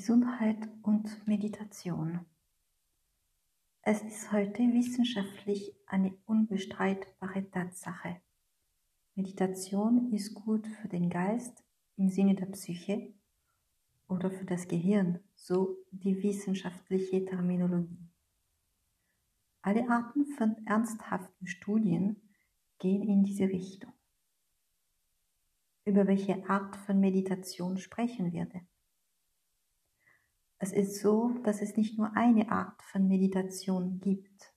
Gesundheit und Meditation. Es ist heute wissenschaftlich eine unbestreitbare Tatsache. Meditation ist gut für den Geist im Sinne der Psyche oder für das Gehirn, so die wissenschaftliche Terminologie. Alle Arten von ernsthaften Studien gehen in diese Richtung. Über welche Art von Meditation sprechen wir denn? Es ist so, dass es nicht nur eine Art von Meditation gibt.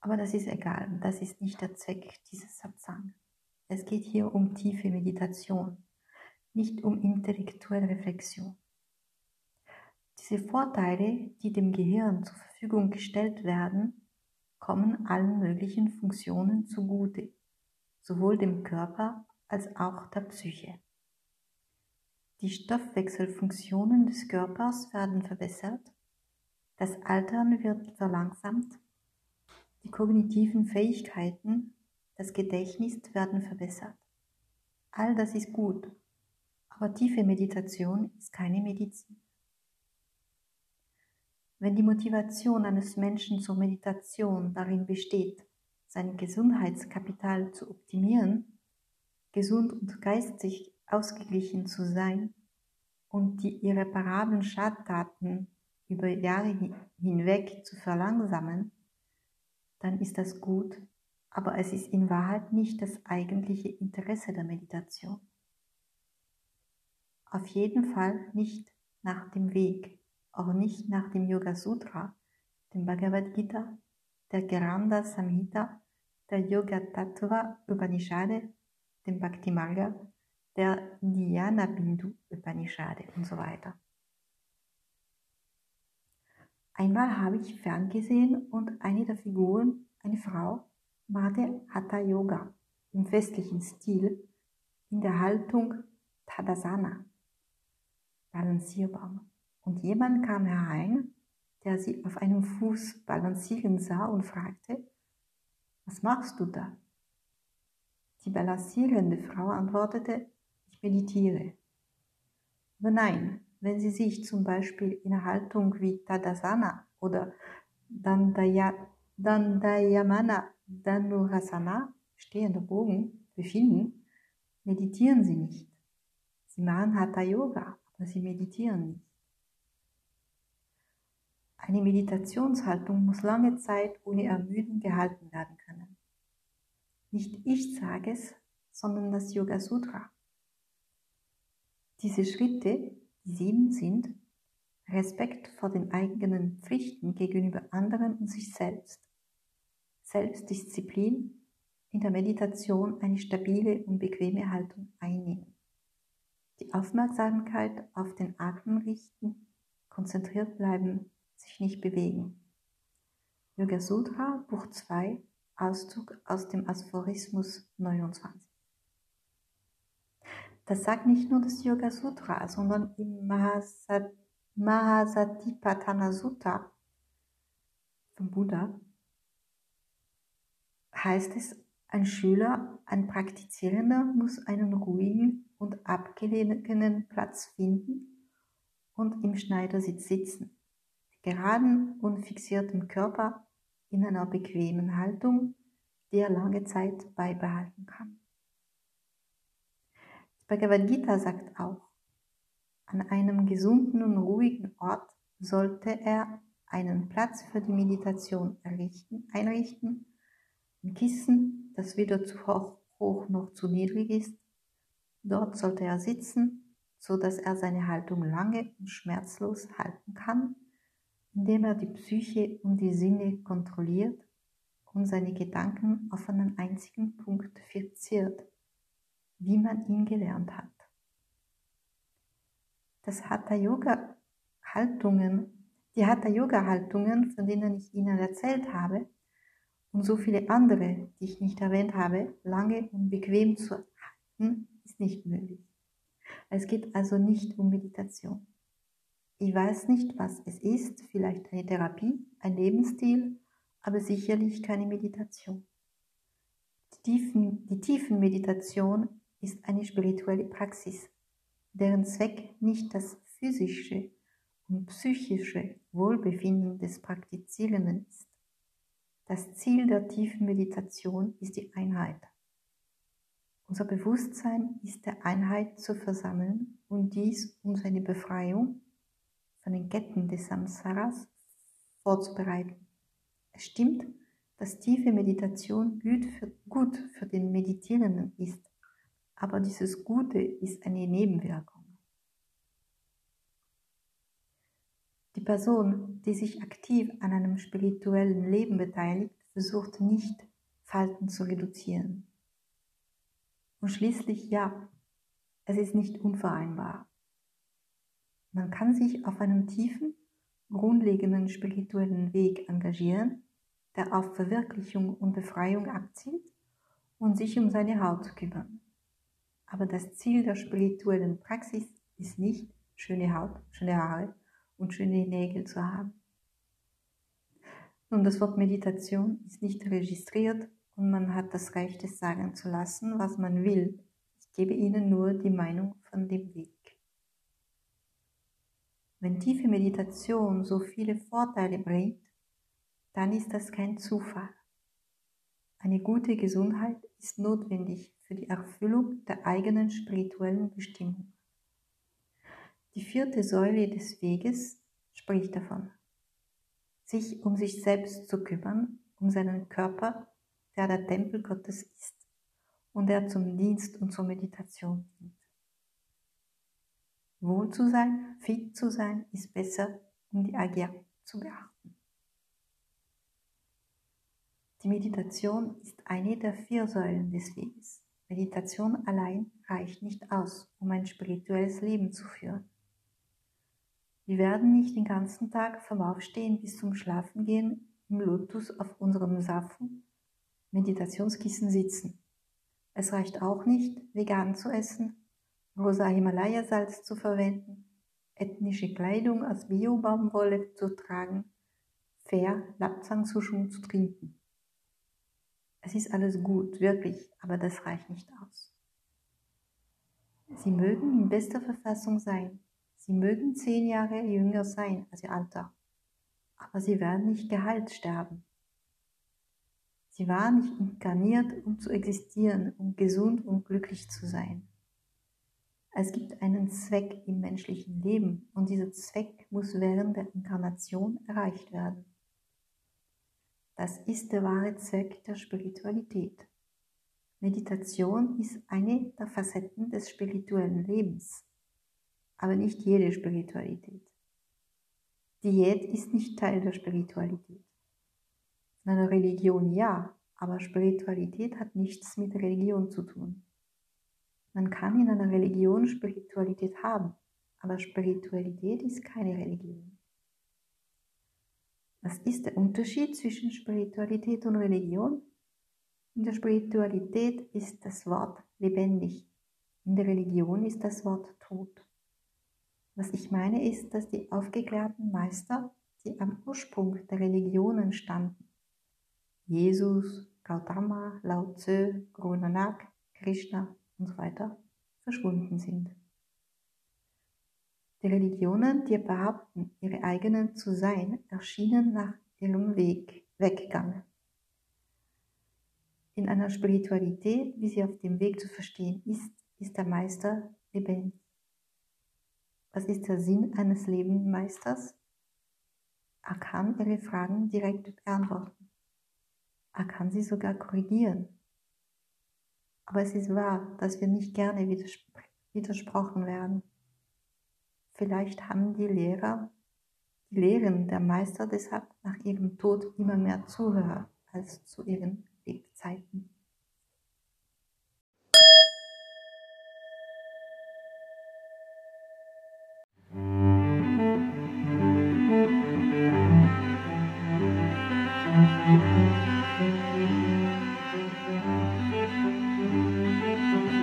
Aber das ist egal, das ist nicht der Zweck dieses Satsang. Es geht hier um tiefe Meditation, nicht um intellektuelle Reflexion. Diese Vorteile, die dem Gehirn zur Verfügung gestellt werden, kommen allen möglichen Funktionen zugute, sowohl dem Körper als auch der Psyche. Die Stoffwechselfunktionen des Körpers werden verbessert, das Altern wird verlangsamt, die kognitiven Fähigkeiten, das Gedächtnis werden verbessert. All das ist gut, aber tiefe Meditation ist keine Medizin. Wenn die Motivation eines Menschen zur Meditation darin besteht, sein Gesundheitskapital zu optimieren, gesund und geistig ausgeglichen zu sein und die irreparablen Schadtaten über Jahre hinweg zu verlangsamen, dann ist das gut, aber es ist in Wahrheit nicht das eigentliche Interesse der Meditation. Auf jeden Fall nicht nach dem Weg, auch nicht nach dem Yoga Sutra, dem Bhagavad Gita, der Geranda Samhita, der Yoga Tattva Upanishade, dem Bhakti Marga der Dhyana Bindu Upanishade und so weiter. Einmal habe ich ferngesehen und eine der Figuren, eine Frau, machte Hatha Yoga im westlichen Stil in der Haltung Tadasana, balancierbar. Und jemand kam herein, der sie auf einem Fuß balancieren sah und fragte, was machst du da? Die balancierende Frau antwortete, meditiere. Aber nein, wenn Sie sich zum Beispiel in einer Haltung wie Tadasana oder Dandaya, Dandayamana Dhanurasana, stehender Bogen, befinden, meditieren Sie nicht. Sie machen Hatha Yoga, aber Sie meditieren nicht. Eine Meditationshaltung muss lange Zeit ohne Ermüden gehalten werden können. Nicht ich sage es, sondern das Yoga Sutra. Diese Schritte, die sieben sind, Respekt vor den eigenen Pflichten gegenüber anderen und sich selbst, Selbstdisziplin, in der Meditation eine stabile und bequeme Haltung einnehmen, die Aufmerksamkeit auf den Atem richten, konzentriert bleiben, sich nicht bewegen. Yoga Sutra, Buch 2, Auszug aus dem Aphorismus 29. Das sagt nicht nur das Yoga Sutra, sondern im Mahasat Mahasatipatthana Sutta vom Buddha heißt es, ein Schüler, ein Praktizierender muss einen ruhigen und abgelegenen Platz finden und im Schneidersitz sitzen, geraden und fixierten Körper in einer bequemen Haltung, die er lange Zeit beibehalten kann. Bhagavad Gita sagt auch, an einem gesunden und ruhigen Ort sollte er einen Platz für die Meditation einrichten, ein Kissen, das weder zu hoch, hoch noch zu niedrig ist. Dort sollte er sitzen, so dass er seine Haltung lange und schmerzlos halten kann, indem er die Psyche und die Sinne kontrolliert und seine Gedanken auf einen einzigen Punkt fixiert wie man ihn gelernt hat. Das Hatha Yoga Haltungen, die Hatha Yoga Haltungen, von denen ich Ihnen erzählt habe, und so viele andere, die ich nicht erwähnt habe, lange und bequem zu halten, ist nicht möglich. Es geht also nicht um Meditation. Ich weiß nicht, was es ist, vielleicht eine Therapie, ein Lebensstil, aber sicherlich keine Meditation. Die tiefen, die tiefen Meditation ist eine spirituelle Praxis, deren Zweck nicht das physische und psychische Wohlbefinden des Praktizierenden ist. Das Ziel der tiefen Meditation ist die Einheit. Unser Bewusstsein ist der Einheit zu versammeln und dies um seine Befreiung von den Ketten des Samsaras vorzubereiten. Es stimmt, dass tiefe Meditation gut für, gut für den Meditierenden ist, aber dieses Gute ist eine Nebenwirkung. Die Person, die sich aktiv an einem spirituellen Leben beteiligt, versucht nicht, Falten zu reduzieren. Und schließlich ja, es ist nicht unvereinbar. Man kann sich auf einem tiefen, grundlegenden spirituellen Weg engagieren, der auf Verwirklichung und Befreiung abzielt und sich um seine Haut kümmern. Aber das Ziel der spirituellen Praxis ist nicht, schöne Haut, schöne Haare und schöne Nägel zu haben. Nun, das Wort Meditation ist nicht registriert und man hat das Recht, es sagen zu lassen, was man will. Ich gebe Ihnen nur die Meinung von dem Weg. Wenn tiefe Meditation so viele Vorteile bringt, dann ist das kein Zufall. Eine gute Gesundheit ist notwendig für die Erfüllung der eigenen spirituellen Bestimmung. Die vierte Säule des Weges spricht davon, sich um sich selbst zu kümmern, um seinen Körper, der der Tempel Gottes ist und der zum Dienst und zur Meditation dient. Wohl zu sein, fit zu sein, ist besser, um die Agia zu beachten. Die Meditation ist eine der vier Säulen des Weges. Meditation allein reicht nicht aus, um ein spirituelles Leben zu führen. Wir werden nicht den ganzen Tag vom Aufstehen bis zum Schlafengehen im Lotus auf unserem Safu Meditationskissen sitzen. Es reicht auch nicht, vegan zu essen, rosa Himalaya-Salz zu verwenden, ethnische Kleidung aus Bio-Baumwolle zu tragen, fair Lapsang-Sushum zu trinken. Es ist alles gut, wirklich, aber das reicht nicht aus. Sie mögen in bester Verfassung sein, Sie mögen zehn Jahre jünger sein als ihr Alter, aber sie werden nicht geheilt sterben. Sie waren nicht inkarniert, um zu existieren, um gesund und glücklich zu sein. Es gibt einen Zweck im menschlichen Leben und dieser Zweck muss während der Inkarnation erreicht werden. Das ist der wahre Zweck der Spiritualität. Meditation ist eine der Facetten des spirituellen Lebens aber nicht jede Spiritualität. Diät ist nicht Teil der Spiritualität. In einer Religion ja, aber Spiritualität hat nichts mit Religion zu tun. Man kann in einer Religion Spiritualität haben, aber Spiritualität ist keine Religion. Was ist der Unterschied zwischen Spiritualität und Religion? In der Spiritualität ist das Wort lebendig, in der Religion ist das Wort tot. Was ich meine ist, dass die aufgeklärten Meister, die am Ursprung der Religionen standen, Jesus, Gautama, Lao Tse, Guru Nanak, Krishna und so weiter, verschwunden sind. Die Religionen, die behaupten, ihre eigenen zu sein, erschienen nach ihrem Weg, Weggang. In einer Spiritualität, wie sie auf dem Weg zu verstehen ist, ist der Meister lebendig. Was ist der Sinn eines Lebensmeisters? Er kann Ihre Fragen direkt beantworten. Er kann sie sogar korrigieren. Aber es ist wahr, dass wir nicht gerne widerspr widersprochen werden. Vielleicht haben die Lehrer, die Lehren der Meister deshalb nach ihrem Tod immer mehr Zuhörer als zu ihren Lebzeiten.